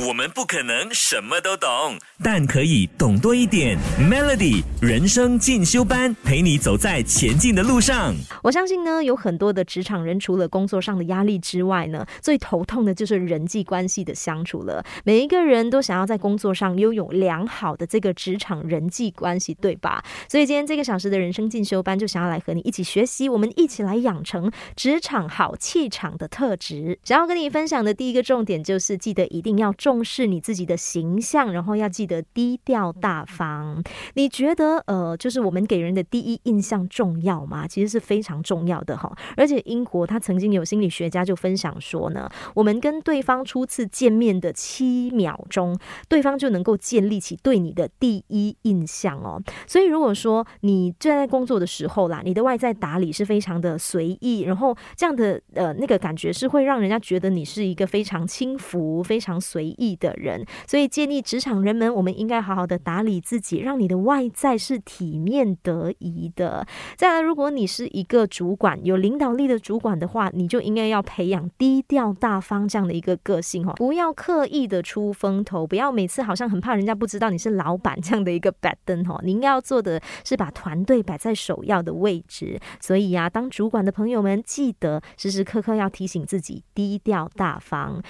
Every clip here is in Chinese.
我们不可能什么都懂，但可以懂多一点。Melody 人生进修班，陪你走在前进的路上。我相信呢，有很多的职场人，除了工作上的压力之外呢，最头痛的就是人际关系的相处了。每一个人都想要在工作上拥有良好的这个职场人际关系，对吧？所以今天这个小时的人生进修班，就想要来和你一起学习，我们一起来养成职场好气场的特质。想要跟你分享的第一个重点就是，记得一定要。重视你自己的形象，然后要记得低调大方。你觉得呃，就是我们给人的第一印象重要吗？其实是非常重要的哈。而且英国他曾经有心理学家就分享说呢，我们跟对方初次见面的七秒钟，对方就能够建立起对你的第一印象哦。所以如果说你正在工作的时候啦，你的外在打理是非常的随意，然后这样的呃那个感觉是会让人家觉得你是一个非常轻浮、非常随。意的人，所以建议职场人们，我们应该好好的打理自己，让你的外在是体面得宜的。再来，如果你是一个主管，有领导力的主管的话，你就应该要培养低调大方这样的一个个性哦，不要刻意的出风头，不要每次好像很怕人家不知道你是老板这样的一个板凳哦。你应该要做的是把团队摆在首要的位置。所以呀，当主管的朋友们，记得时时刻刻要提醒自己低调大方。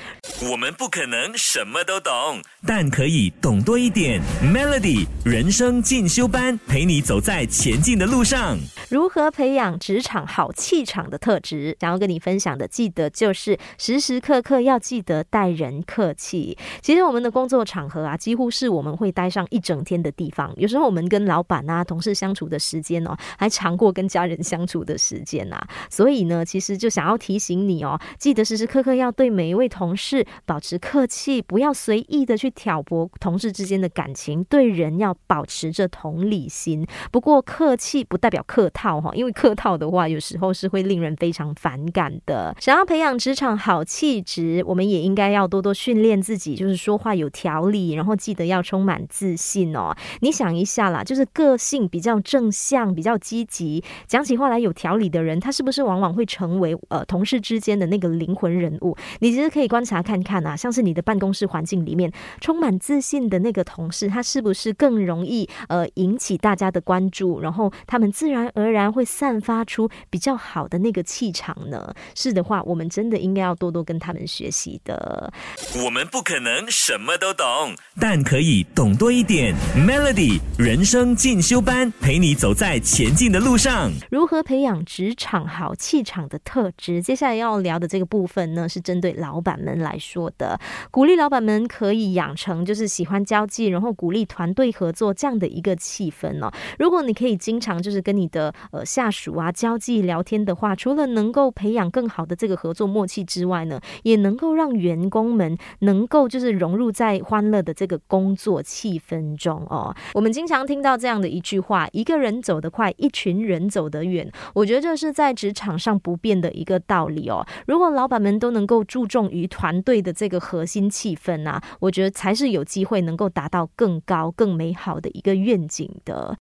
我们不可能。什么都懂，但可以懂多一点。Melody 人生进修班，陪你走在前进的路上。如何培养职场好气场的特质？想要跟你分享的，记得就是时时刻刻要记得待人客气。其实我们的工作场合啊，几乎是我们会待上一整天的地方。有时候我们跟老板啊、同事相处的时间哦，还长过跟家人相处的时间呐。所以呢，其实就想要提醒你哦，记得时时刻刻要对每一位同事保持客气。不要随意的去挑拨同事之间的感情，对人要保持着同理心。不过客气不代表客套哈，因为客套的话，有时候是会令人非常反感的。想要培养职场好气质，我们也应该要多多训练自己，就是说话有条理，然后记得要充满自信哦。你想一下啦，就是个性比较正向、比较积极、讲起话来有条理的人，他是不是往往会成为呃同事之间的那个灵魂人物？你其实可以观察看看啊，像是你的办公。公室环境里面充满自信的那个同事，他是不是更容易呃引起大家的关注？然后他们自然而然会散发出比较好的那个气场呢？是的话，我们真的应该要多多跟他们学习的。我们不可能什么都懂，但可以懂多一点。Melody 人生进修班，陪你走在前进的路上。如何培养职场好气场的特质？接下来要聊的这个部分呢，是针对老板们来说的，鼓励。老板们可以养成就是喜欢交际，然后鼓励团队合作这样的一个气氛哦。如果你可以经常就是跟你的呃下属啊交际聊天的话，除了能够培养更好的这个合作默契之外呢，也能够让员工们能够就是融入在欢乐的这个工作气氛中哦。我们经常听到这样的一句话：一个人走得快，一群人走得远。我觉得这是在职场上不变的一个道理哦。如果老板们都能够注重于团队的这个核心气，一份啊，我觉得才是有机会能够达到更高、更美好的一个愿景的。